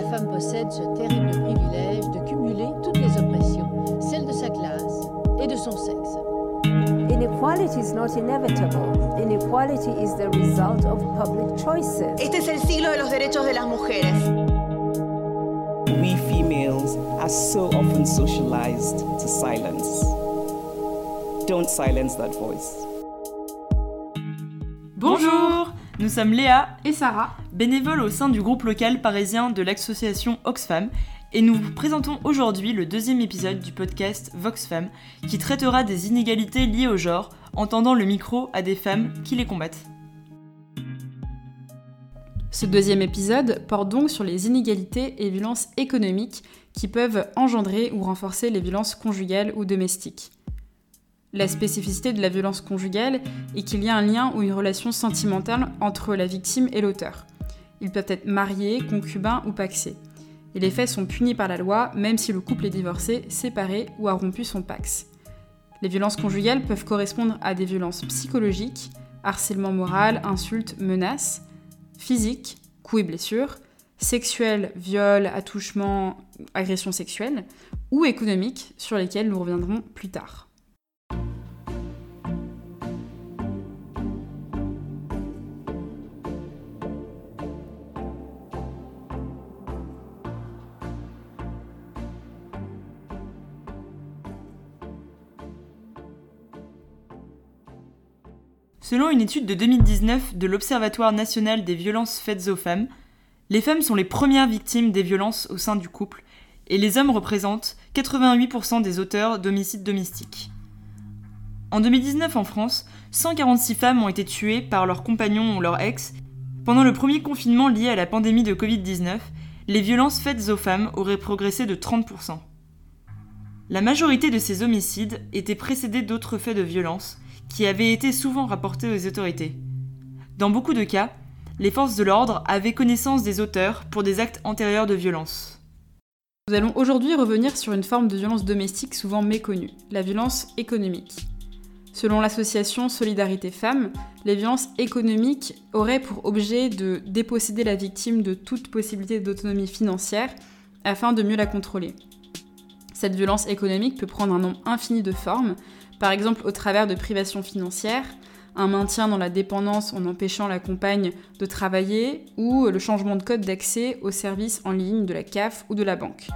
La femme possède ce terrible privilège de cumuler toutes les oppressions, celles de sa classe et de son sexe. Inequality is not inevitable. Inequality is the result of public choices. Este es el siglo de los derechos de las mujeres. We females are so often socialized to silence. Don't silence that voice. Bonjour Nous sommes Léa et Sarah, bénévoles au sein du groupe local parisien de l'association Oxfam, et nous vous présentons aujourd'hui le deuxième épisode du podcast Voxfam, qui traitera des inégalités liées au genre, en tendant le micro à des femmes qui les combattent. Ce deuxième épisode porte donc sur les inégalités et violences économiques qui peuvent engendrer ou renforcer les violences conjugales ou domestiques. La spécificité de la violence conjugale est qu'il y a un lien ou une relation sentimentale entre la victime et l'auteur. Ils peuvent être mariés, concubins ou paxés. Et les faits sont punis par la loi même si le couple est divorcé, séparé ou a rompu son pax. Les violences conjugales peuvent correspondre à des violences psychologiques, harcèlement moral, insultes, menaces, physiques, coups et blessures, sexuelles, viols, attouchements, agressions sexuelles, ou économiques sur lesquelles nous reviendrons plus tard. Selon une étude de 2019 de l'Observatoire national des violences faites aux femmes, les femmes sont les premières victimes des violences au sein du couple, et les hommes représentent 88% des auteurs d'homicides domestiques. En 2019 en France, 146 femmes ont été tuées par leur compagnon ou leur ex. Pendant le premier confinement lié à la pandémie de Covid-19, les violences faites aux femmes auraient progressé de 30%. La majorité de ces homicides étaient précédés d'autres faits de violence, qui avaient été souvent rapportés aux autorités. Dans beaucoup de cas, les forces de l'ordre avaient connaissance des auteurs pour des actes antérieurs de violence. Nous allons aujourd'hui revenir sur une forme de violence domestique souvent méconnue, la violence économique. Selon l'association Solidarité Femmes, les violences économiques auraient pour objet de déposséder la victime de toute possibilité d'autonomie financière afin de mieux la contrôler. Cette violence économique peut prendre un nombre infini de formes, par exemple au travers de privations financières, un maintien dans la dépendance en empêchant la compagne de travailler ou le changement de code d'accès aux services en ligne de la CAF ou de la banque.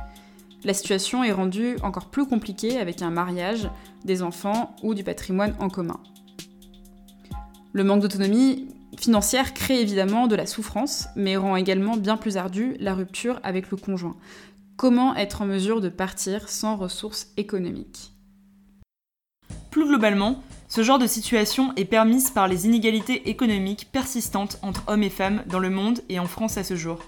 La situation est rendue encore plus compliquée avec un mariage, des enfants ou du patrimoine en commun. Le manque d'autonomie financière crée évidemment de la souffrance, mais rend également bien plus ardue la rupture avec le conjoint. Comment être en mesure de partir sans ressources économiques? Plus globalement, ce genre de situation est permise par les inégalités économiques persistantes entre hommes et femmes dans le monde et en France à ce jour.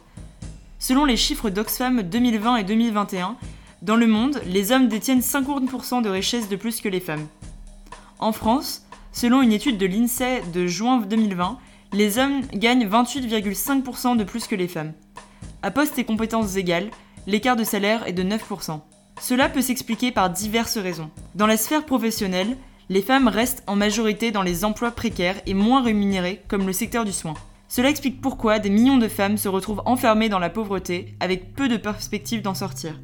Selon les chiffres d'Oxfam 2020 et 2021, dans le monde, les hommes détiennent 50% de richesses de plus que les femmes. En France, selon une étude de l'INSEE de juin 2020, les hommes gagnent 28,5% de plus que les femmes. À poste et compétences égales, l'écart de salaire est de 9%. Cela peut s'expliquer par diverses raisons. Dans la sphère professionnelle, les femmes restent en majorité dans les emplois précaires et moins rémunérés comme le secteur du soin. Cela explique pourquoi des millions de femmes se retrouvent enfermées dans la pauvreté avec peu de perspectives d'en sortir.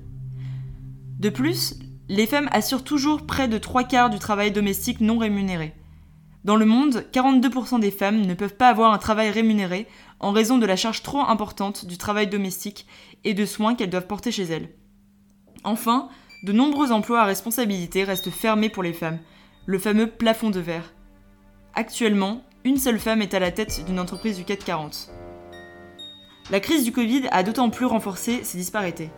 De plus, les femmes assurent toujours près de trois quarts du travail domestique non rémunéré. Dans le monde, 42% des femmes ne peuvent pas avoir un travail rémunéré en raison de la charge trop importante du travail domestique et de soins qu'elles doivent porter chez elles. Enfin, de nombreux emplois à responsabilité restent fermés pour les femmes, le fameux plafond de verre. Actuellement, une seule femme est à la tête d'une entreprise du CAC 40. La crise du Covid a d'autant plus renforcé ces disparités.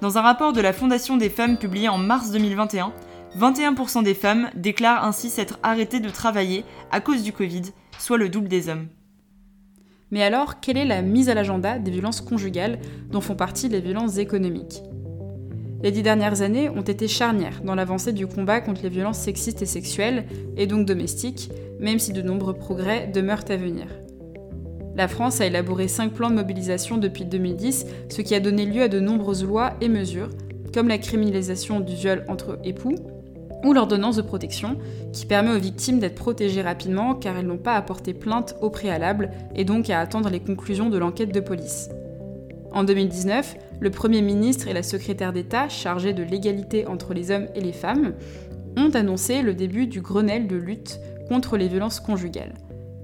Dans un rapport de la Fondation des femmes publié en mars 2021, 21% des femmes déclarent ainsi s'être arrêtées de travailler à cause du Covid, soit le double des hommes. Mais alors, quelle est la mise à l'agenda des violences conjugales dont font partie les violences économiques? Les dix dernières années ont été charnières dans l'avancée du combat contre les violences sexistes et sexuelles, et donc domestiques, même si de nombreux progrès demeurent à venir. La France a élaboré cinq plans de mobilisation depuis 2010, ce qui a donné lieu à de nombreuses lois et mesures, comme la criminalisation du viol entre époux, ou l'ordonnance de protection, qui permet aux victimes d'être protégées rapidement car elles n'ont pas à porter plainte au préalable et donc à attendre les conclusions de l'enquête de police. En 2019, le Premier ministre et la secrétaire d'État chargée de l'égalité entre les hommes et les femmes ont annoncé le début du Grenelle de lutte contre les violences conjugales.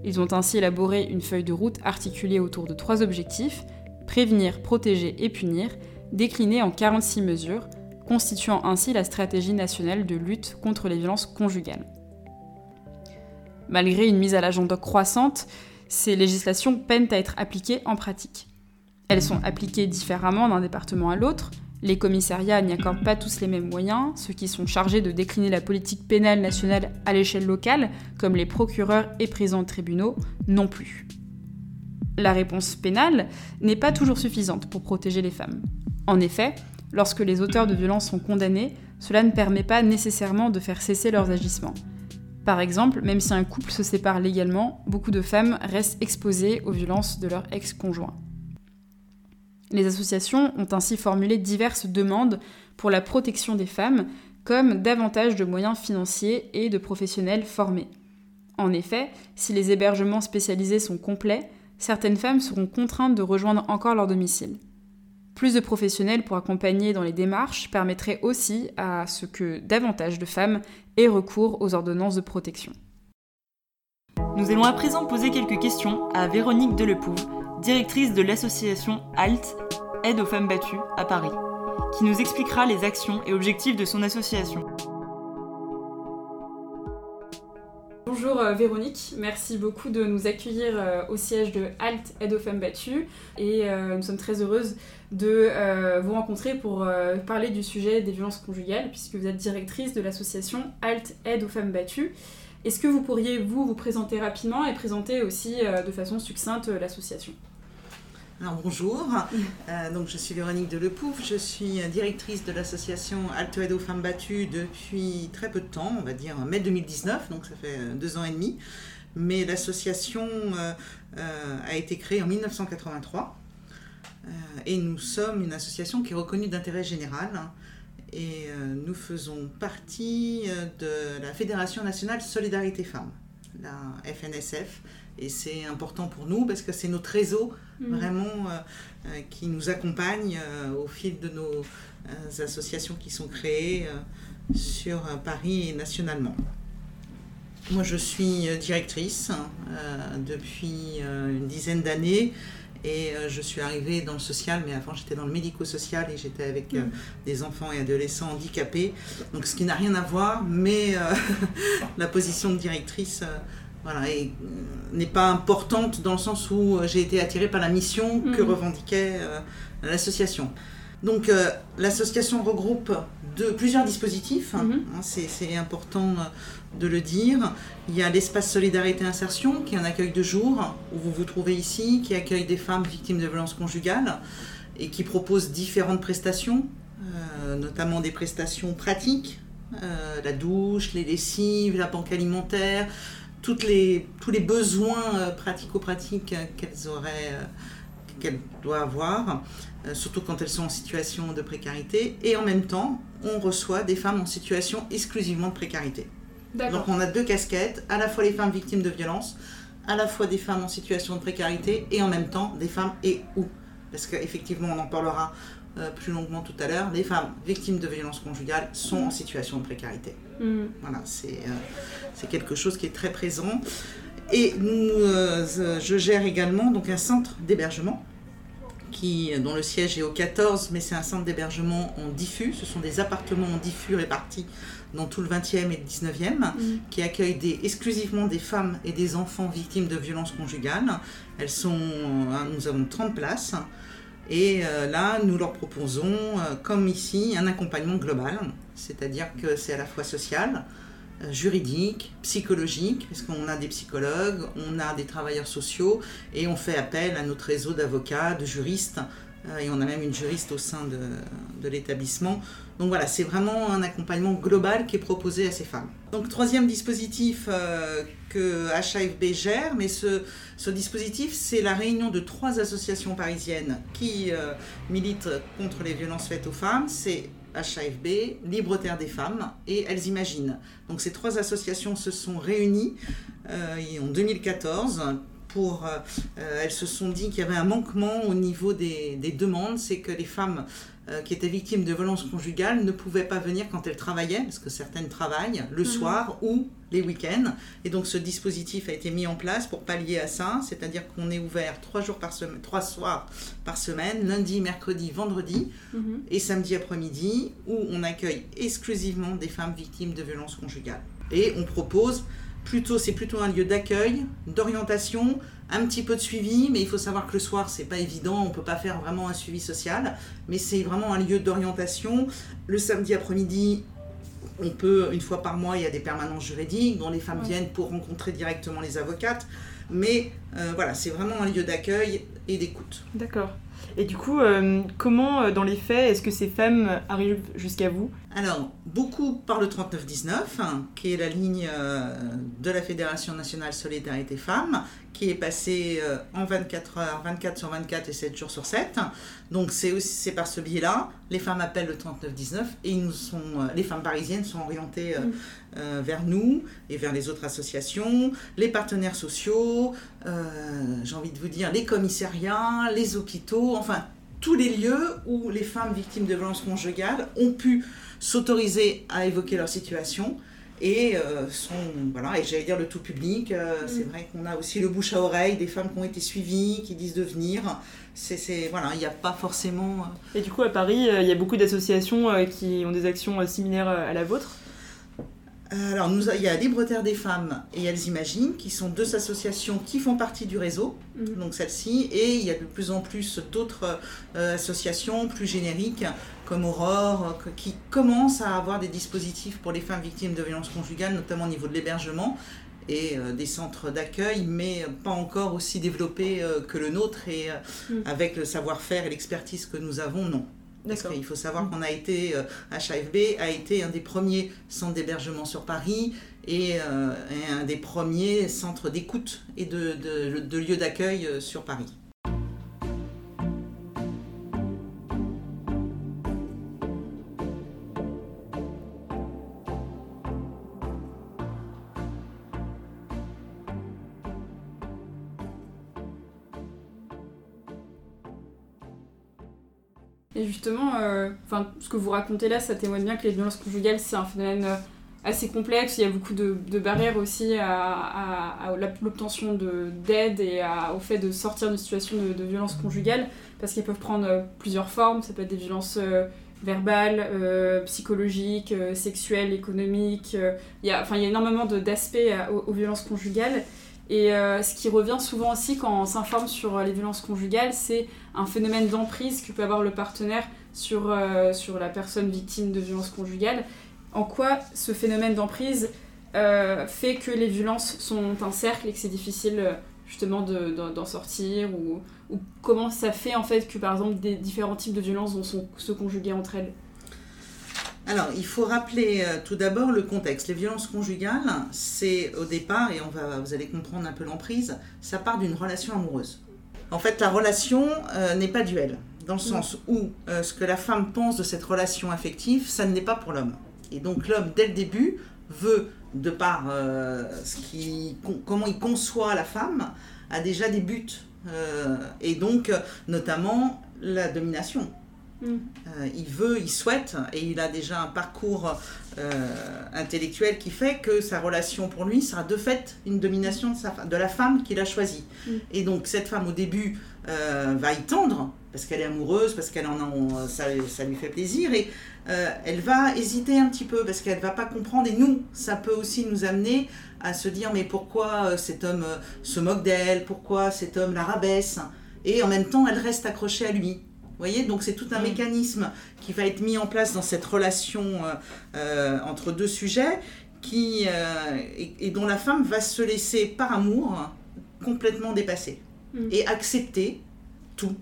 Ils ont ainsi élaboré une feuille de route articulée autour de trois objectifs prévenir, protéger et punir, déclinée en 46 mesures, constituant ainsi la stratégie nationale de lutte contre les violences conjugales. Malgré une mise à l'agenda croissante, ces législations peinent à être appliquées en pratique. Elles sont appliquées différemment d'un département à l'autre, les commissariats n'y accordent pas tous les mêmes moyens, ceux qui sont chargés de décliner la politique pénale nationale à l'échelle locale, comme les procureurs et présidents de tribunaux, non plus. La réponse pénale n'est pas toujours suffisante pour protéger les femmes. En effet, lorsque les auteurs de violences sont condamnés, cela ne permet pas nécessairement de faire cesser leurs agissements. Par exemple, même si un couple se sépare légalement, beaucoup de femmes restent exposées aux violences de leur ex-conjoint. Les associations ont ainsi formulé diverses demandes pour la protection des femmes, comme davantage de moyens financiers et de professionnels formés. En effet, si les hébergements spécialisés sont complets, certaines femmes seront contraintes de rejoindre encore leur domicile. Plus de professionnels pour accompagner dans les démarches permettrait aussi à ce que davantage de femmes aient recours aux ordonnances de protection. Nous allons à présent poser quelques questions à Véronique Delepouve, directrice de l'association ALT, Aide aux femmes battues, à Paris, qui nous expliquera les actions et objectifs de son association. Bonjour euh, Véronique, merci beaucoup de nous accueillir euh, au siège de ALT Aide aux femmes battues et euh, nous sommes très heureuses de vous rencontrer pour parler du sujet des violences conjugales puisque vous êtes directrice de l'association ALT Aide aux femmes battues. Est-ce que vous pourriez vous vous présenter rapidement et présenter aussi de façon succincte l'association? Alors bonjour, euh, donc je suis Véronique Delepouf, je suis directrice de l'association Alto aux femmes battues depuis très peu de temps, on va dire mai 2019, donc ça fait euh, deux ans et demi. Mais l'association euh, a été créée en 1983 et nous sommes une association qui est reconnue d'intérêt général hein, et nous faisons partie de la Fédération nationale Solidarité Femmes, la FNSF, et c'est important pour nous parce que c'est notre réseau mm. vraiment euh, euh, qui nous accompagne euh, au fil de nos associations qui sont créées sur Paris et nationalement. Moi, je suis directrice depuis une dizaine d'années et je suis arrivée dans le social, mais avant j'étais dans le médico-social et j'étais avec mm. des enfants et adolescents handicapés. Donc ce qui n'a rien à voir, mais la position de directrice voilà, et euh, n'est pas importante dans le sens où euh, j'ai été attirée par la mission que mhm. revendiquait euh, l'association. Donc l'association regroupe de, plusieurs dispositifs, hein, mhm. hein, c'est important de le dire. Il y a l'espace Solidarité Insertion, qui est un accueil de jour, où vous vous trouvez ici, qui accueille des femmes victimes de violences conjugales et qui propose différentes prestations, notamment des prestations pratiques, la douche, les lessives, la banque alimentaire, toutes les, tous les besoins euh, pratico-pratiques qu'elles auraient, euh, qu'elles doivent avoir, euh, surtout quand elles sont en situation de précarité. Et en même temps, on reçoit des femmes en situation exclusivement de précarité. Donc on a deux casquettes, à la fois les femmes victimes de violences, à la fois des femmes en situation de précarité et en même temps des femmes et où. Parce qu'effectivement, on en parlera plus longuement tout à l'heure, les femmes victimes de violences conjugales sont en situation de précarité. Mm. Voilà, c'est c'est quelque chose qui est très présent. Et nous, euh, je gère également donc un centre d'hébergement qui, dont le siège est au 14, mais c'est un centre d'hébergement en diffus. Ce sont des appartements en diffus répartis dans tout le 20e et le 19e, mm. qui accueillent des, exclusivement des femmes et des enfants victimes de violences conjugales. Elles sont, euh, nous avons 30 places. Et euh, là, nous leur proposons, comme ici, un accompagnement global, c'est-à-dire que c'est à la fois social, euh, juridique, psychologique, parce qu'on a des psychologues, on a des travailleurs sociaux et on fait appel à notre réseau d'avocats, de juristes, euh, et on a même une juriste au sein de, l'établissement. Donc voilà, c'est vraiment un accompagnement global qui est proposé à ces femmes. Donc troisième dispositif euh, que HAFB gère, mais ce, dispositif, c'est la réunion de trois associations parisiennes qui militent contre les violences faites aux femmes. C'est HAFB, Libre Terre des Femmes et Elles Imaginent. Donc ces trois associations se sont réunies euh, en 2014 pour, elles se sont dit qu'il y avait un manquement au niveau des, des demandes, c'est que les femmes euh, qui étaient victimes de violences conjugales ne pouvaient pas venir quand elles travaillaient, parce que certaines travaillent le Mhm. soir ou les week-ends. Et donc ce dispositif a été mis en place pour pallier à ça, c'est-à-dire qu'on est ouvert trois jours par semaine, trois soirs par semaine, lundi, mercredi, vendredi Mhm. et samedi après-midi, où on accueille exclusivement des femmes victimes de violences conjugales. Et on propose plutôt, c'est plutôt un lieu d'accueil, d'orientation, un petit peu de suivi, mais il faut savoir que le soir, c'est pas évident, on peut pas faire vraiment un suivi social, mais c'est vraiment un lieu d'orientation. Le samedi après-midi, on peut, une fois par mois, il y a des permanences juridiques dont les femmes Ouais. viennent pour rencontrer directement les avocates, mais euh, voilà, c'est vraiment un lieu d'accueil et d'écoute. D'accord. Et du coup, euh, comment, euh, dans les faits, est-ce que ces femmes arrivent jusqu'à vous? Alors, beaucoup par le 3919, hein, qui est la ligne euh, de la Fédération nationale Solidarité Femmes, qui est passée euh, en 24 heures, 24 sur 24 et 7 jours sur 7. Donc, c'est aussi c'est par ce biais-là. Les femmes appellent le 3919 et ils nous sont, euh, les femmes parisiennes sont orientées euh, Mm. euh, vers nous et vers les autres associations, les partenaires sociaux, euh, j'ai envie de vous dire, les commissariats, les hôpitaux, enfin, tous les lieux où les femmes victimes de violences conjugales ont pu s'autoriser à évoquer leur situation et euh, sont voilà et j'allais dire le tout public euh, c'est vrai qu'on a aussi le bouche à oreille des femmes qui ont été suivies qui disent de venir c'est c'est- voilà il n'y a pas forcément euh, Et du coup, à Paris, il y a beaucoup d'associations qui ont des actions similaires à la vôtre? Alors, nous, il y a Libre Terre des Femmes et Elles Imaginent, qui sont deux associations qui font partie du réseau, Mhm. donc celle-ci, et il y a de plus en plus d'autres euh, associations plus génériques, comme Aurore, qui commencent à avoir des dispositifs pour les femmes victimes de violences conjugales, notamment au niveau de l'hébergement et euh, des centres d'accueil, mais pas encore aussi développés euh, que le nôtre, et euh, Mhm. avec le savoir-faire et l'expertise que nous avons, non. Parce qu'il faut savoir qu'on a été, euh, HAFB a été un des premiers centres d'hébergement sur Paris et, euh, et un des premiers centres d'écoute et de, de, de lieux d'accueil euh, sur Paris. Et justement, euh, ce que vous racontez là, ça témoigne bien que les violences conjugales, c'est un phénomène euh, assez complexe. Il y a beaucoup de, barrières aussi à, l'obtention de- d'aide et au fait de sortir d'une situation de, de violence conjugale, parce qu'elles peuvent prendre euh, plusieurs formes. Ça peut être des violences verbales, psychologiques, sexuelles, économiques. il y a, il y a énormément d'aspects aux violences conjugales. Et euh, ce qui revient souvent aussi quand on s'informe sur euh, les violences conjugales, c'est un phénomène d'emprise que peut avoir le partenaire sur, euh, sur la personne victime de violences conjugales. En quoi ce phénomène d'emprise fait que les violences sont un cercle et que c'est difficile justement de- d'en sortir ou, ou comment ça fait en fait que par exemple des différents types de violences vont se conjuguer entre elles? Alors, il faut rappeler euh, tout d'abord le contexte. Les violences conjugales, c'est au départ, et on va, vous allez comprendre un peu l'emprise, ça part d'une relation amoureuse. En fait, la relation euh, n'est pas duelle, dans le sens où euh, ce que la femme pense de cette relation affective, ça ne l'est pas pour l'homme. Et donc l'homme, dès le début, veut, de par ce qui, comment il conçoit la femme, a déjà des buts. Et donc, notamment, la domination. Mm. Euh, il veut, il souhaite, et il a déjà un parcours euh, intellectuel qui fait que sa relation pour lui sera de fait une domination de, sa, fa- de la femme qu'il a choisie. Mm. Et donc cette femme au début euh, va y tendre, parce qu'elle est amoureuse, parce qu'elle en a, ça, ça lui fait plaisir, et elle va hésiter un petit peu, parce qu'elle va pas comprendre, et nous, ça peut aussi nous amener à se dire, mais pourquoi cet homme se moque d'elle, pourquoi cet homme la rabaisse, et en même temps, elle reste accrochée à lui. Vous voyez, donc c'est tout un Mm. mécanisme qui va être mis en place dans cette relation euh, euh, entre deux sujets qui, euh, et, et dont la femme va se laisser par amour complètement dépasser Mm. et accepter tout.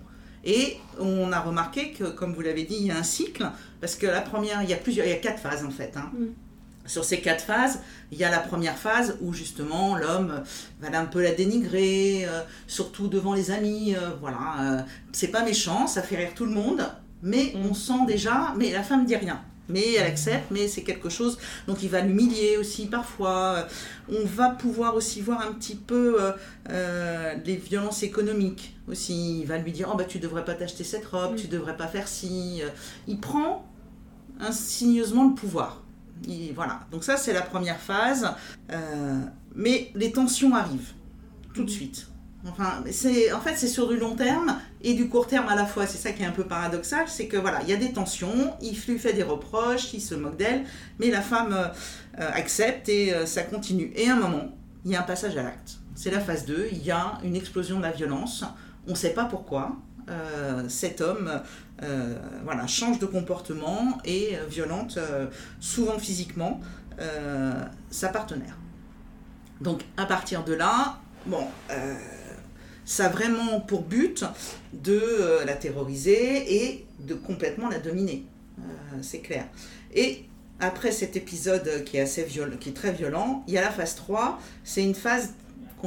Et on a remarqué que, comme vous l'avez dit, il y a un cycle, parce que la première, il y a plusieurs, il y a quatre phases en fait. hein. Mm. Sur ces quatre phases, il y a la première phase où justement l'homme va un peu la dénigrer, euh, surtout devant les amis. euh, voilà, euh, c'est pas méchant, ça fait rire tout le monde, mais Mm. on sent déjà, mais la femme dit rien. Mais elle accepte, mais c'est quelque chose. Donc il va l'humilier aussi parfois. On va pouvoir aussi voir un petit peu les violences économiques aussi. Il va lui dire Oh, bah tu devrais pas t'acheter cette robe, tu devrais pas faire ci. Il prend insigneusement le pouvoir. Et voilà. Donc ça, c'est la première phase. Euh, mais les tensions arrivent tout de suite. Enfin, c'est, en fait, c'est sur du long terme et du court terme à la fois. C'est ça qui est un peu paradoxal, c'est que voilà, il y a des tensions, il lui fait des reproches, il se moque d'elle, mais la femme euh, euh, accepte et ça continue. Et à un moment, il y a un passage à l'acte. C'est la phase 2, il y a une explosion de la violence. On ne sait pas pourquoi. cet homme voilà, change de comportement et violente, souvent physiquement, sa partenaire. Donc à partir de là, bon, euh, ça a vraiment pour but de euh, la terroriser et de complètement la dominer. Euh, c'est clair. Et après cet épisode qui est, assez violent, qui est très violent, il y a la phase 3, c'est une phase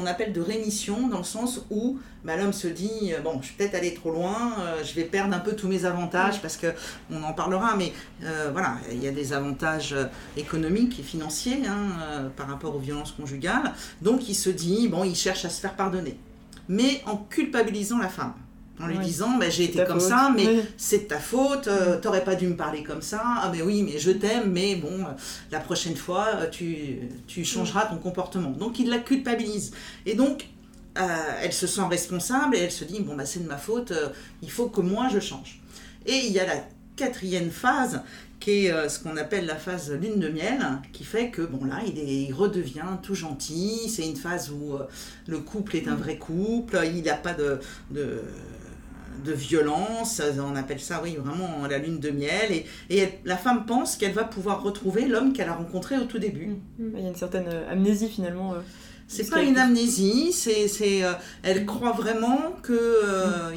appelle de rémission, dans le sens où bah, l'homme se dit euh, bon, je vais peut-être aller trop loin, euh, je vais perdre un peu tous mes avantages parce que on en parlera, mais euh, voilà, il y a des avantages économiques et financiers hein, par rapport aux violences conjugales. Donc il se dit bon, il cherche à se faire pardonner, mais en culpabilisant la femme en lui disant bah, j'ai été comme ça mais c'est de ta faute euh, t'aurais pas dû me parler comme ça. Ah mais oui mais je t'aime mais bon euh, la prochaine fois euh, tu, tu changeras ton comportement. Donc il la culpabilise. Et donc elle se sent responsable et elle se dit bon bah c'est de ma faute il faut que moi je change. Et il y a la quatrième phase qui est ce qu'on appelle la phase lune de miel, qui fait que bon là, il, est, il redevient tout gentil. C'est une phase où le couple est un vrai couple. Il n'a pas de, de de violence, on appelle ça, oui, vraiment la lune de miel. Et, la femme pense qu'elle va pouvoir retrouver l'homme qu'elle a rencontré au tout début. Mm. Il y a une certaine euh, amnésie finalement. Euh, c'est pas une amnésie, c'est, c'est, euh, elle croit vraiment que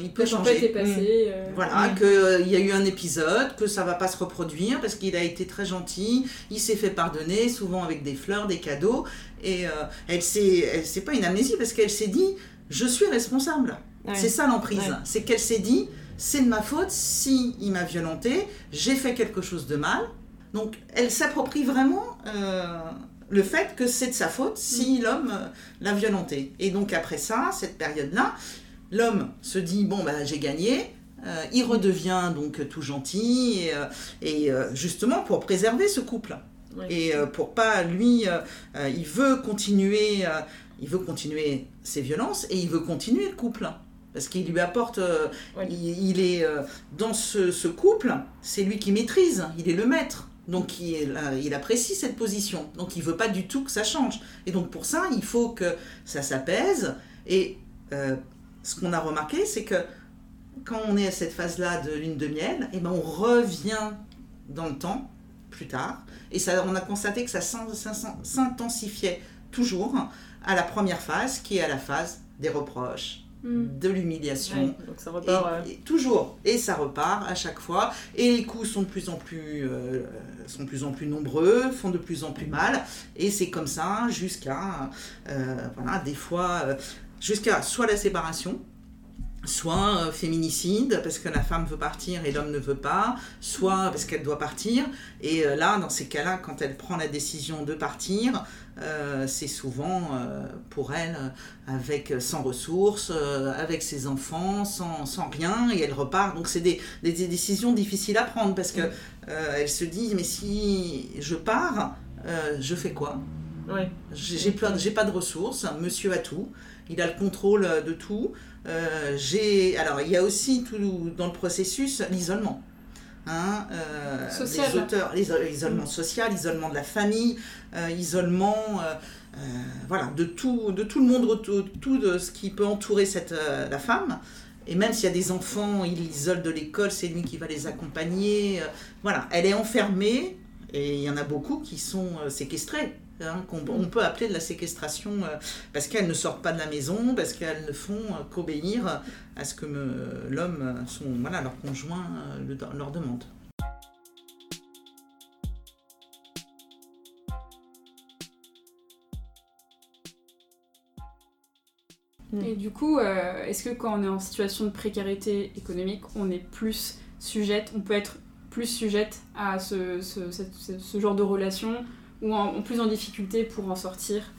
il peut changer. passé, mm. Voilà, qu'il y a eu un épisode, que ça va pas se reproduire parce qu'il a été très gentil, il s'est fait pardonner, souvent avec des fleurs, des cadeaux, et elle s'est, elle, c'est pas une amnésie parce qu'elle s'est dit, je suis responsable. C'est ça l'emprise. C'est qu'elle s'est dit, c'est de ma faute si il m'a violenté, j'ai fait quelque chose de mal. Donc elle s'approprie vraiment euh, le fait que c'est de sa faute si mm. l'homme euh, l'a violenté. Et donc après ça, cette période-là, l'homme se dit, bon, bah, j'ai gagné. Euh, il redevient donc tout gentil et, justement pour préserver ce couple. Et pour pas lui, il veut continuer, il veut continuer ses violences et il veut continuer le couple parce qu'il lui apporte, euh, il, est euh, dans ce, couple, c'est lui qui maîtrise, il est le maître. Donc il, il, apprécie cette position. Donc il veut pas du tout que ça change. Et donc pour ça, il faut que ça s'apaise. Et euh, ce qu'on a remarqué, c'est que quand on est à cette phase-là de lune de miel, et eh ben on revient dans le temps plus tard. Et ça, on a constaté que ça s'intensifiait toujours à la première phase, qui est à la phase des reproches, Mm. de l'humiliation. donc ça repart. toujours. Et ça repart à chaque fois. Et les coups sont de plus en plus, euh, sont de plus en plus nombreux, font de plus en plus mal. Et c'est comme ça jusqu'à, euh, voilà, des fois, euh, jusqu'à soit la séparation, soit féminicide parce que la femme veut partir et l'homme ne veut pas, soit parce qu'elle doit partir. Et là, dans ces cas-là, quand elle prend la décision de partir, euh, c'est souvent euh, pour elle avec sans ressources, euh, avec ses enfants, sans, sans, rien, et elle repart. Donc c'est des, des, décisions difficiles à prendre parce que elle se dit mais si je pars, je fais quoi? Ouais. J'ai j'ai pas de ressources. Monsieur a tout, il a le contrôle de tout. J'ai alors il y a aussi tout dans le processus l'isolement. Hein, euh, les auteurs, l'isolement social, l'isolement de la famille, euh, isolement euh, voilà, de, tout, de tout le monde, tout, tout de ce qui peut entourer cette, la femme. Et même s'il y a des enfants, il isole de l'école, c'est lui qui va les accompagner. voilà, elle est enfermée, et il y en a beaucoup qui sont séquestrés. Hein, qu'on on peut appeler de la séquestration euh, parce qu'elles ne sortent pas de la maison, parce qu'elles ne font euh, qu'obéir à ce que l'homme, son voilà, leur conjoint euh, leur demande. Et du coup, est-ce que quand on est en situation de précarité économique, on est plus sujette, on peut être plus sujettes à ce, ce, cette- ce- ce genre de relation ou en, en plus en difficulté pour en sortir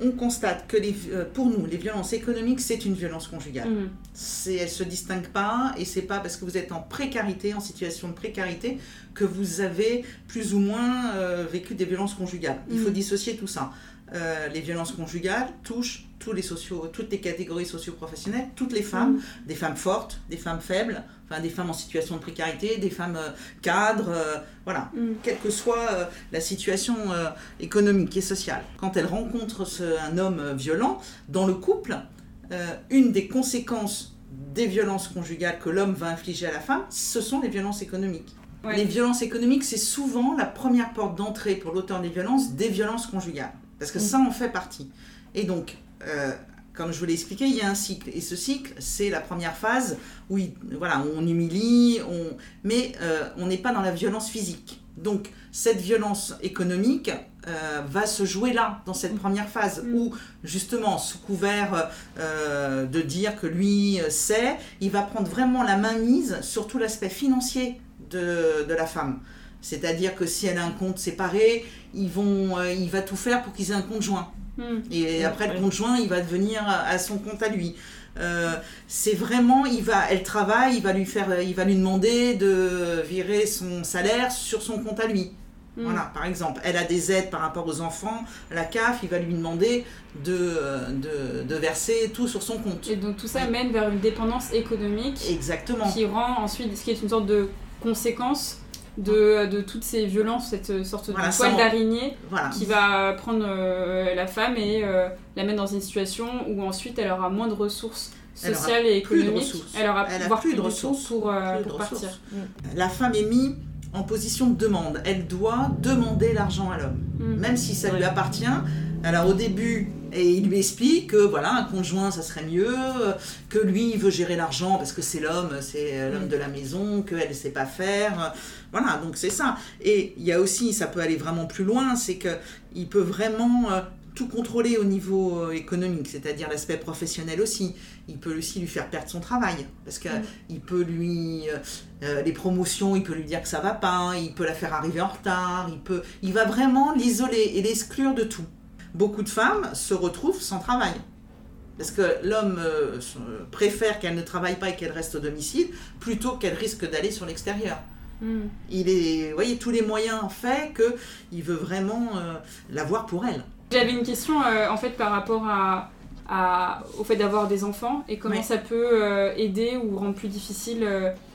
On constate que les, euh, pour nous, les violences économiques, c'est une violence conjugale. C'est, elle se distingue pas et c'est pas parce que vous êtes en précarité, en situation de précarité, que vous avez plus ou moins euh, vécu des violences conjugales. Il faut Mhm. dissocier tout ça. Euh, les violences conjugales touchent tous les sociaux, toutes les catégories socio-professionnelles, toutes les femmes, Mhm. des femmes fortes, des femmes faibles, enfin des femmes en situation de précarité, des femmes euh, cadres, euh, voilà Mhm. quelle que soit euh, la situation économique et sociale. Quand elle rencontre ce- un homme violent, dans le couple, une des conséquences des violences conjugales que l'homme va infliger à la femme, ce sont les violences économiques. Ouais. Les violences économiques, c'est souvent la première porte d'entrée pour l'auteur des violences des violences conjugales. Parce que Mm. ça en fait partie. Et donc, euh, comme je vous l'ai expliqué, il y a un cycle. Et ce cycle, c'est la première phase où, il- voilà, on humilie, on... mais euh, on n'est pas dans la violence physique. Donc, cette violence économique euh, va se jouer là, dans cette première phase, Mm. où justement, sous couvert euh, de dire que lui sait, il va prendre vraiment la main mise sur tout l'aspect financier de, de la femme. C'est-à-dire que si elle a un compte séparé, ils vont, euh, il va tout faire pour qu'ils aient un compte joint. Mhm. Et Ouais, après, le compte joint, il va devenir à à son compte à lui. Euh, c'est vraiment, il va, elle travaille, il va lui faire, il va lui demander de virer son salaire sur son compte à lui. Mhm. Voilà, par exemple, elle a des aides par rapport aux enfants, la CAF, il va lui demander de, euh, de, de verser tout sur son compte. Et donc tout ça Oui. mène vers une dépendance économique Exactement. qui rend ensuite, ce qui est une sorte de conséquence de, de toutes ces violences, cette sorte Voilà, de toile d'araignée Voilà. qui va prendre euh, la femme et euh, la mettre dans une situation où ensuite elle aura moins de ressources sociales et économiques. Elle aura Elle a voire plus de ressources. pour, euh, Plus de pour ressources. partir. La femme est mise en position de demande. Elle doit demander l'argent à l'homme. Mm. même si ça lui appartient. Alors au début, et il lui explique que voilà, un conjoint, ça serait mieux, que lui, il veut gérer l'argent parce que c'est l'homme, c'est l'homme Mm. de la maison, qu'elle ne sait pas faire. Voilà, donc c'est ça. Et il y a aussi, ça peut aller vraiment plus loin, c'est que il peut vraiment euh, tout contrôler au niveau euh, économique, c'est-à-dire l'aspect professionnel aussi. Il peut aussi lui faire perdre son travail, parce que Mm. peut lui euh, les promotions, il peut lui dire que ça va pas, il peut la faire arriver en retard, il peut, il va vraiment l'isoler et l'exclure de tout. Beaucoup de femmes se retrouvent sans travail. Parce que l'homme euh, préfère qu'elle ne travaille pas et qu'elle reste au domicile plutôt qu'elle risque d'aller sur l'extérieur. Mm. Il est, vous voyez, tous les moyens fait que il veut vraiment euh, l'avoir pour elle. J'avais une question euh, en fait par rapport à, à- au fait d'avoir des enfants et comment Oui. ça peut aider ou rendre plus difficile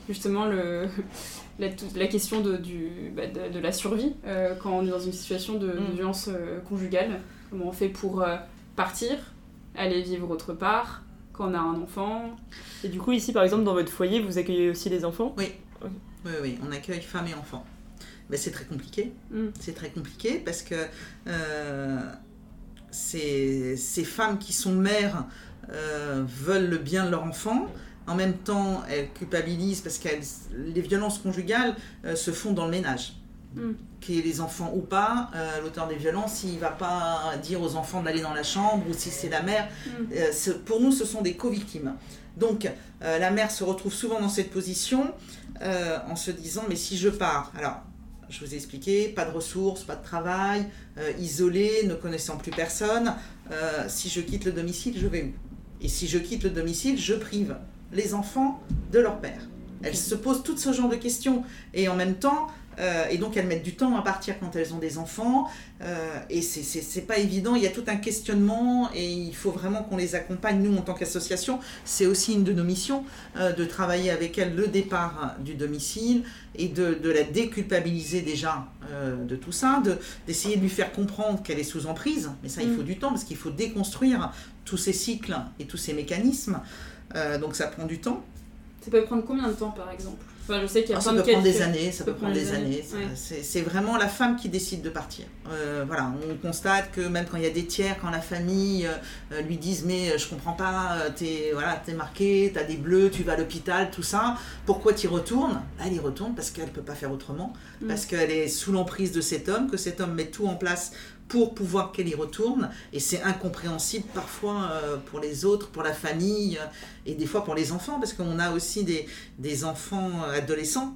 justement le, la, la question de, du, bah, de, de la survie quand on est dans une situation de, de Mm. violence conjugale. Comment on fait pour euh, partir, aller vivre autre part quand on a un enfant. Et du coup, ici, par exemple, dans votre foyer, vous accueillez aussi les enfants? Oui, oui, on accueille femmes et enfants. Mais c'est très compliqué. Mm. C'est très compliqué parce que euh, ces, ces femmes qui sont mères euh, veulent le bien de leur enfant. En même temps, elles culpabilisent parce que les violences conjugales euh, se font dans le ménage. Mm. Qu'il y ait les enfants ou pas, euh, l'auteur des violences, il ne va pas dire aux enfants d'aller dans la chambre ou si c'est la mère. Mm. Euh, pour nous, ce sont des co-victimes. Donc, euh, la mère se retrouve souvent dans cette position en se disant Mais si je pars, alors je vous ai expliqué, pas de ressources, pas de travail, euh, isolé, ne connaissant plus personne, si je quitte le domicile, je vais où? Et si je quitte le domicile, je prive les enfants de leur père. Elles se posent tout ce genre de questions et en même temps, euh, et donc elles mettent du temps à partir quand elles ont des enfants, euh, et c'est- pas évident, il y a tout un questionnement et il faut vraiment qu'on les accompagne, nous en tant qu'association, c'est aussi une de nos missions euh, de travailler avec elles le départ du domicile et de, de la déculpabiliser déjà euh, de tout ça, de- d'essayer de lui faire comprendre qu'elle est sous emprise, mais ça il Mm. faut du temps parce qu'il faut déconstruire tous ces cycles et tous ces mécanismes, donc ça prend du temps. Ça peut prendre combien de temps par exemple? Enfin, je sais qu'il y a Ah, ça peut de cas prendre des années, ça peut prendre des années. ça- ouais. C'est vraiment la femme qui décide de partir. Euh, voilà, on constate que même quand il y a des tiers, quand la famille euh, euh, lui disent mais je comprends pas, t'es voilà, t'es marqué, t'as des bleus, tu vas à l'hôpital, tout ça. Pourquoi tu retournes? Là, Elle y retourne parce qu'elle peut pas faire autrement, Mm. parce qu'elle est sous l'emprise de cet homme, que cet homme met tout en place pour pouvoir qu'elle y retourne. Et c'est incompréhensible parfois euh, pour les autres, pour la famille euh, et des fois pour les enfants, parce qu'on a aussi des, des enfants euh, adolescents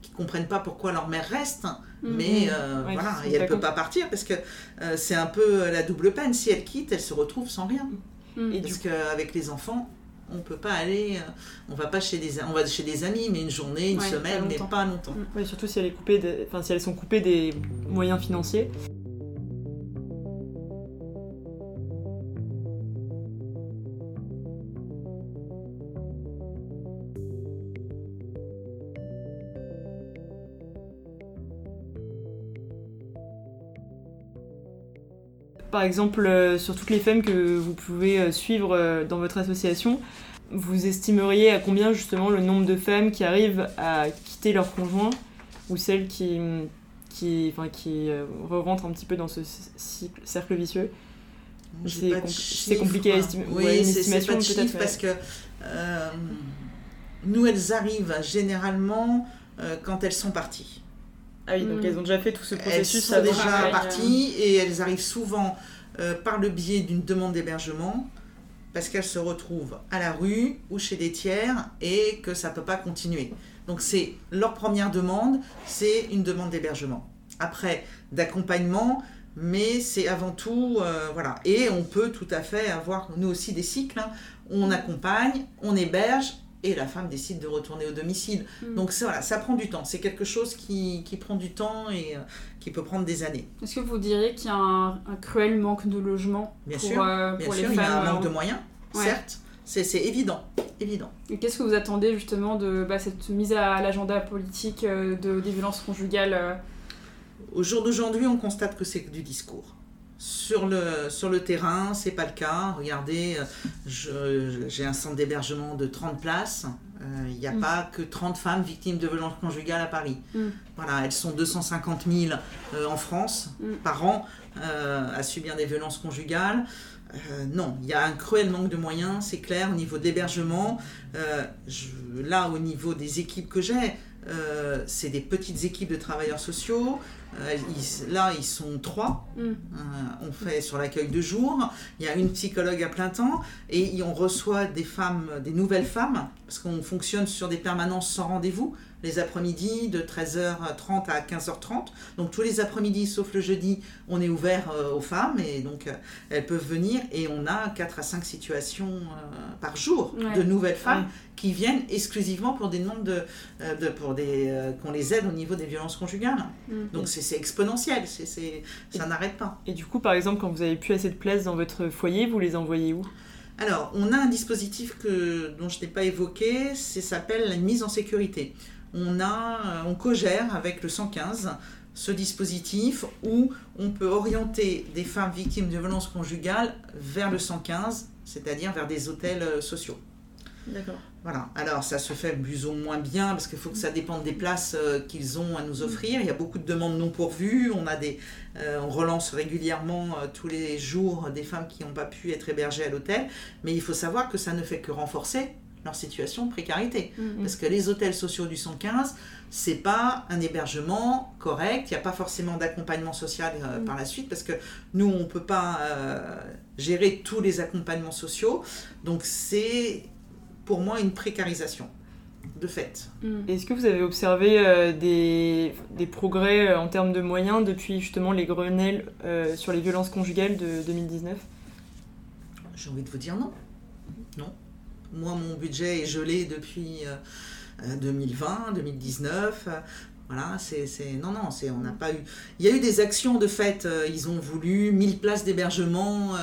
qui comprennent pas pourquoi leur mère reste, Mhm. mais euh, Ouais, voilà, et elle peut pas partir parce que euh, c'est un peu la double peine. Si elle quitte, elle se retrouve sans rien. Et du Parce qu'avec les enfants, on peut pas aller, euh, on va pas chez des, on va chez des amis, mais une journée, une Ouais, semaine, mais pas longtemps. Surtout si, elle est coupée de- enfin, si elles sont coupées des moyens financiers. Par exemple, euh, sur toutes les femmes que vous pouvez euh, suivre euh, dans votre association, vous estimeriez à combien justement le nombre de femmes qui arrivent à quitter leur conjoint ou celles qui, qui, enfin, qui euh, re-rentrent un petit peu dans ce cycle, cercle vicieux? C'est compliqué à estimer. Oui, Ouais, c'est- pas de chiffres mais- parce que nous, elles arrivent généralement quand elles sont parties. Ah oui, donc Mm. elles ont déjà fait tout ce Elles processus sont avant. déjà travail, parties et elles arrivent souvent euh, par le biais d'une demande d'hébergement parce qu'elles se retrouvent à la rue ou chez des tiers et que ça ne peut pas continuer. Donc c'est leur première demande, c'est une demande d'hébergement. Après, d'accompagnement, mais c'est avant tout, euh, voilà. Et on peut tout à fait avoir, nous aussi, des cycles. hein. On accompagne, on héberge, et la femme décide de retourner au domicile. Mm. Donc c'est- voilà, ça prend du temps. C'est quelque chose qui, qui prend du temps et euh, qui peut prendre des années. Est-ce que vous diriez qu'il y a un, un cruel manque de logement Bien pour, sûr, euh, Bien pour sûr, les il y a femmes un manque euh, de moyens, Ouais. certes. C'est c'est évident, évident. Et qu'est-ce que vous attendez justement de bah, cette mise à l'agenda politique euh, de, des violences conjugales Au jour d'aujourd'hui, on constate que c'est du discours. Sur le, sur le terrain, c'est pas le cas. Regardez, euh, j'ai un centre d'hébergement de 30 places. Euh, Il n'y a Mm. pas que 30 femmes victimes de violences conjugales à Paris. Mm. Voilà, elles sont 250 000 euh, en France Mm. par an euh, à subir des violences conjugales. Euh, non, il y a un cruel manque de moyens, c'est clair, au niveau de l'hébergement. Euh, là, au niveau des équipes que j'ai, euh, c'est des petites équipes de travailleurs sociaux. Euh, ils- là, ils sont trois. Mm. Euh, on fait sur l'accueil de jour. Il y a une psychologue à plein temps et on reçoit des femmes, des nouvelles femmes, parce qu'on fonctionne sur des permanences sans rendez-vous, les après-midi de 13h30 à 15h30. Donc tous les après-midi, sauf le jeudi, on est ouvert euh, aux femmes et donc euh, elles peuvent venir et on a 4 à 5 situations euh, par jour Ouais. de nouvelles femmes Ouais. qui viennent exclusivement pour des demandes de, de- pour des qu'on les aide au niveau des violences conjugales. Mm. Donc c'est exponentiel, c'est ça n'arrête pas. Et du coup, par exemple, quand vous avez plus assez de place dans votre foyer, vous les envoyez où? Alors, on a un dispositif que, dont je n'ai pas évoqué, c'est s'appelle la mise en sécurité. On, a, euh, on co-gère avec le 115 ce dispositif où on peut orienter des femmes victimes de violences conjugales vers le 115, c'est-à-dire vers des hôtels euh, sociaux. D'accord. Voilà. Alors, ça se fait plus ou moins bien parce qu'il faut que ça dépende des places euh, qu'ils ont à nous offrir. Il y a beaucoup de demandes non pourvues. On, a des, euh, on relance régulièrement euh, tous les jours des femmes qui n'ont pas pu être hébergées à l'hôtel. Mais il faut savoir que ça ne fait que renforcer leur situation de précarité. Mm. Parce que les hôtels sociaux du 115, c'est pas un hébergement correct. Il n'y a pas forcément d'accompagnement social euh, Mm. par la suite parce que nous, on ne peut pas euh, gérer tous les accompagnements sociaux. Donc, c'est pour moi une précarisation de fait. Mm. Est-ce que vous avez observé euh, des, des progrès euh, en termes de moyens depuis justement les Grenelles euh, sur les violences conjugales de 2019 J'ai envie de vous dire non. Non. Moi, mon budget est gelé depuis euh, euh, 2020, 2019. euh, Voilà, c'est, non, non, on n'a pas eu. Il y a eu des actions de fait. euh, ils ont voulu 1000 places d'hébergement euh,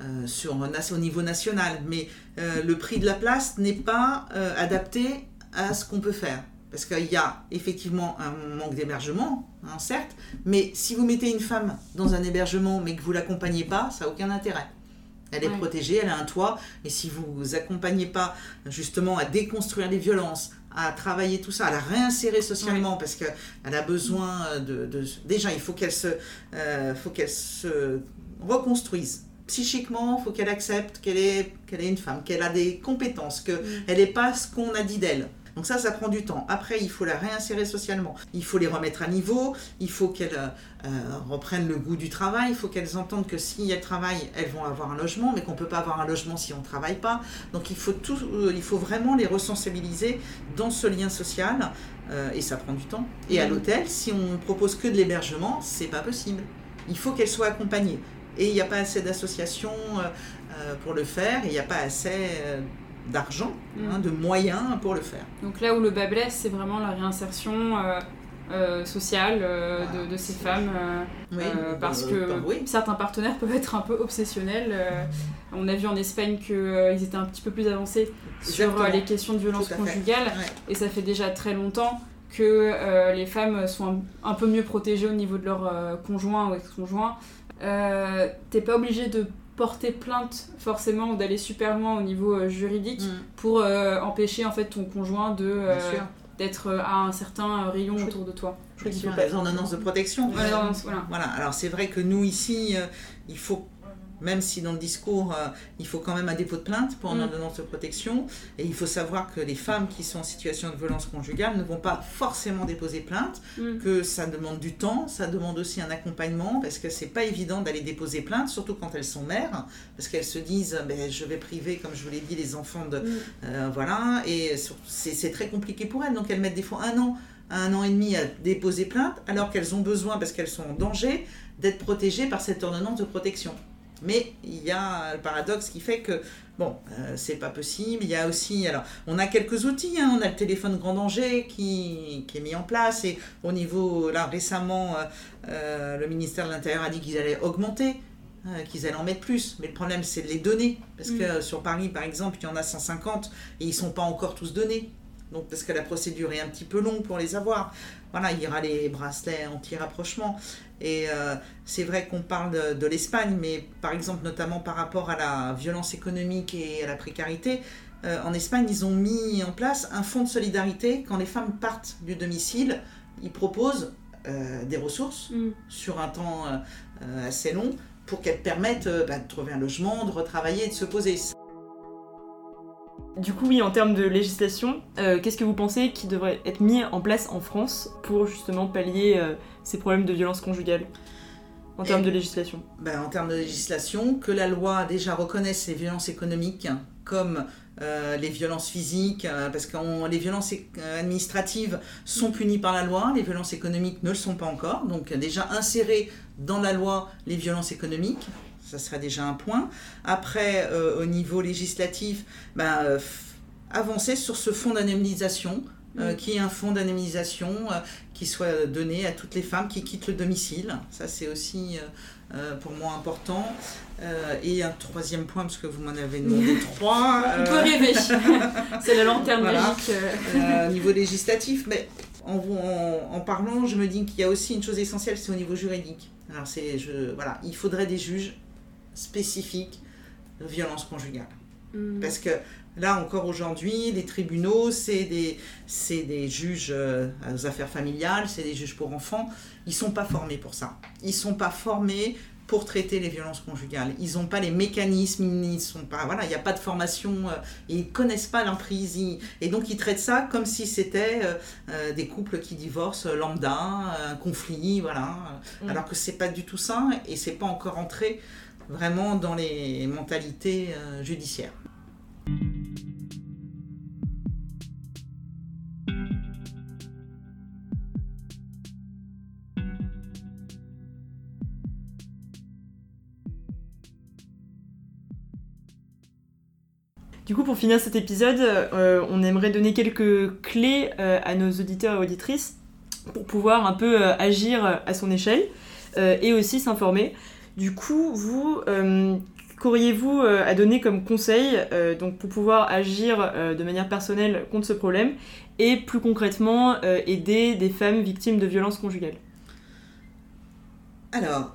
euh, sur au niveau national, mais euh, le prix de la place n'est pas euh, adapté à ce qu'on peut faire. Parce qu'il y a effectivement un manque d'hébergement, hein, certes, mais si vous mettez une femme dans un hébergement mais que vous l'accompagnez pas, ça n'a aucun intérêt. Elle est Ouais. protégée, elle a un toit, et si vous vous accompagnez pas justement à déconstruire les violences, à travailler tout ça, à la réinsérer socialement, parce qu'elle a besoin de, de- Déjà, il faut qu'elle se, euh, faut qu'elle se reconstruise. Psychiquement, il faut qu'elle accepte qu'elle est, qu'elle est une femme, qu'elle a des compétences, qu'elle n'est pas ce qu'on a dit d'elle. Donc ça, ça prend du temps. Après, il faut la réinsérer socialement. Il faut les remettre à niveau. Il faut qu'elles euh, reprennent le goût du travail. Il faut qu'elles entendent que si elles travaillent, elles vont avoir un logement, mais qu'on ne peut pas avoir un logement si on ne travaille pas. Donc il faut, tout, euh, il faut vraiment les resensibiliser dans ce lien social. euh, et ça prend du temps. Et à l'hôtel, si on propose que de l'hébergement, c'est pas possible. Il faut qu'elles soient accompagnées. Et il n'y a pas assez d'associations euh, euh, pour le faire. Il n'y a pas assez d'argent, hein, Mm. de moyens pour le faire. Donc là où le bas blesse, c'est vraiment la réinsertion euh, euh, sociale euh, de, de ces femmes. Oui, euh, parce euh, que bah oui. certains partenaires peuvent être un peu obsessionnels. on a vu en Espagne qu'ils étaient un petit peu plus avancés sur Exactement. les questions de violence conjugale. Ouais. Et ça fait déjà très longtemps que les femmes sont un, un peu mieux protégées au niveau de leur conjoint ou ex-conjoint. T'es pas obligé de porter plainte forcément ou d'aller super loin au niveau euh, juridique Mm. pour euh, empêcher en fait ton conjoint de euh, d'être euh, à un certain rayon Je- autour de toi. Bien sûr, les ordonnances de protection. Ouais, voilà. Voilà, alors c'est vrai que nous ici, euh, il faut, même si dans le discours, euh, il faut quand même un dépôt de plainte pour une Mm. ordonnance de protection, et il faut savoir que les femmes qui sont en situation de violence conjugale ne vont pas forcément déposer plainte, Mm. que ça demande du temps, ça demande aussi un accompagnement, parce que c'est pas évident d'aller déposer plainte, surtout quand elles sont mères, parce qu'elles se disent, ben, je vais priver, comme je vous l'ai dit, les enfants de... Mm. euh, voilà, et c'est très compliqué pour elles, donc elles mettent des fois un an un an et demi à déposer plainte, alors qu'elles ont besoin, parce qu'elles sont en danger, d'être protégées par cette ordonnance de protection. Mais il y a le paradoxe qui fait que, bon, euh, c'est pas possible. Il y a aussi, alors, on a quelques outils, hein. on a le téléphone grand danger qui, qui est mis en place, et au niveau, là, récemment, euh, euh, le ministère de l'Intérieur a dit qu'ils allaient augmenter. qu'ils allaient en mettre plus, mais le problème c'est de les donner, parce Mm. que sur Paris par exemple il y en a 150 et ils sont pas encore tous donnés, donc parce que la procédure est un petit peu longue pour les avoir. Voilà, il y aura les bracelets anti-rapprochement. Et euh, c'est vrai qu'on parle de, de l'Espagne, mais par exemple notamment par rapport à la violence économique et à la précarité, euh, en Espagne ils ont mis en place un fonds de solidarité quand les femmes partent du domicile. Ils proposent euh, des ressources Mm. sur un temps assez long pour qu'elles permettent bah, de trouver un logement, de retravailler et de se poser. Du coup, oui, en termes de législation, euh, qu'est-ce que vous pensez qui devrait être mis en place en France pour justement pallier euh, ces problèmes de violence conjugale En Et- termes de législation? Ben, en termes de législation, que la loi déjà reconnaisse les violences économiques comme euh, les violences physiques, euh, parce que on- les violences administratives sont punies par la loi, les violences économiques ne le sont pas encore. Donc déjà insérer dans la loi les violences économiques, ça serait déjà un point. Après, euh, au niveau législatif, ben, euh, avancer sur ce fonds d'indemnisation. euh, Mm. qui est un fonds d'indemnisation qui soit donné à toutes les femmes qui quittent le domicile. Ça, c'est aussi pour moi important. Et un troisième point, parce que vous m'en avez demandé trois. On peut rêver. c'est la lanterne Voilà. magique. au niveau législatif, mais en, vous- en, en parlant, je me dis qu'il y a aussi une chose essentielle, c'est au niveau juridique. Alors, c'est, je, voilà, il faudrait des juges spécifiques de violence conjugale. Mm. Parce que là encore aujourd'hui, les tribunaux, c'est des, des juges euh, aux affaires familiales, c'est des juges pour enfants. Ils sont pas formés pour ça. Ils sont pas formés pour traiter les violences conjugales. Ils n'ont pas les mécanismes, ils sont pas, voilà, il n'y a pas de formation, euh, ils connaissent pas l'emprise. Et donc ils traitent ça comme si c'était euh, euh, des couples qui divorcent lambda, un conflit, voilà. Mm. Alors que c'est pas du tout ça, et c'est pas encore entré vraiment dans les mentalités euh, judiciaires. Du coup, pour finir cet épisode, euh, on aimerait donner quelques clés euh, à nos auditeurs et auditrices pour pouvoir un peu agir à son échelle et aussi s'informer. Du coup, vous, euh, qu'auriez-vous euh, à donner comme conseil euh, donc pour pouvoir agir de manière personnelle contre ce problème et plus concrètement aider des femmes victimes de violences conjugales? Alors,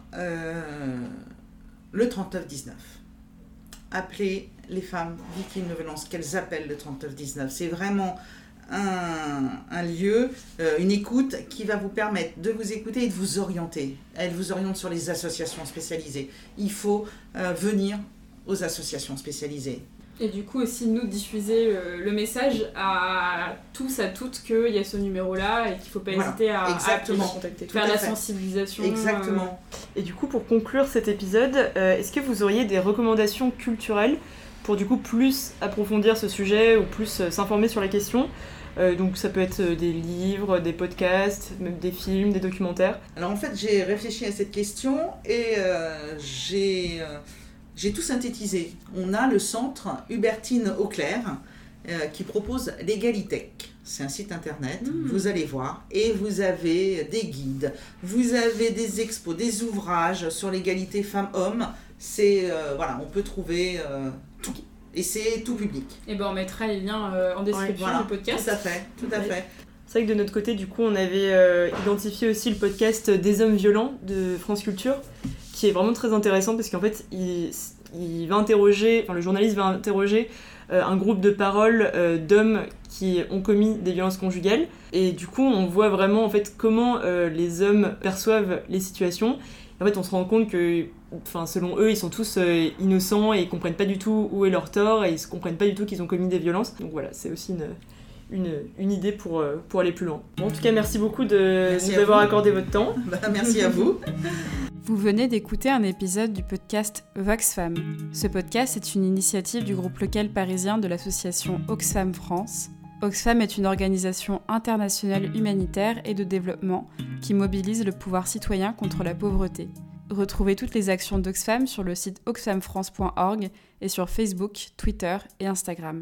le 3919. Appelez les femmes victimes de violences, qu'elles appellent le 3919. C'est vraiment un, un lieu, euh, une écoute qui va vous permettre de vous écouter et de vous orienter. Elle vous oriente sur les associations spécialisées. Il faut euh, venir aux associations spécialisées. Et du coup aussi nous diffuser le, le message à tous, à toutes qu'il y a ce numéro-là et qu'il ne faut pas Voilà, hésiter à, à exactement. contacter, Tout faire à la fait. sensibilisation. Exactement. Et du coup, pour conclure cet épisode, euh, est-ce que vous auriez des recommandations culturelles pour du coup plus approfondir ce sujet ou plus euh, s'informer sur la question? Euh, Donc ça peut être euh, des livres, des podcasts, même des films, des documentaires. Alors en fait, j'ai réfléchi à cette question et euh, j'ai euh, j'ai tout synthétisé. On a le centre Hubertine Auclair euh, qui propose l'Égalitech. C'est un site internet, Mm. vous allez voir, et vous avez des guides, vous avez des expos, des ouvrages sur l'égalité femmes-hommes. C'est euh, voilà, on peut trouver euh. Et c'est tout public. Et ben on mettra les liens euh, en description Voilà, du podcast. tout à fait, tout à fait. C'est vrai que de notre côté, du coup, on avait euh, identifié aussi le podcast Des hommes violents de France Culture, qui est vraiment très intéressant parce qu'en fait, il, il va interroger, enfin, le journaliste va interroger euh, un groupe de paroles euh, d'hommes qui ont commis des violences conjugales. Et du coup, on voit vraiment en fait comment euh, les hommes perçoivent les situations. En fait, on se rend compte que, enfin, selon eux, ils sont tous euh, innocents et ils comprennent pas du tout où est leur tort et ils se comprennent pas du tout qu'ils ont commis des violences. Donc voilà, c'est aussi une, une, une idée pour, euh, pour aller plus loin. Bon, en tout cas, merci beaucoup de Merci nous à avoir vous. accordé votre temps. Bah, merci à vous. Vous venez d'écouter un épisode du podcast Vox Femmes. Ce podcast est une initiative du groupe local parisien de l'association Oxfam France. Oxfam est une organisation internationale humanitaire et de développement qui mobilise le pouvoir citoyen contre la pauvreté. Retrouvez toutes les actions d'Oxfam sur le site oxfamfrance.org et sur Facebook, Twitter et Instagram.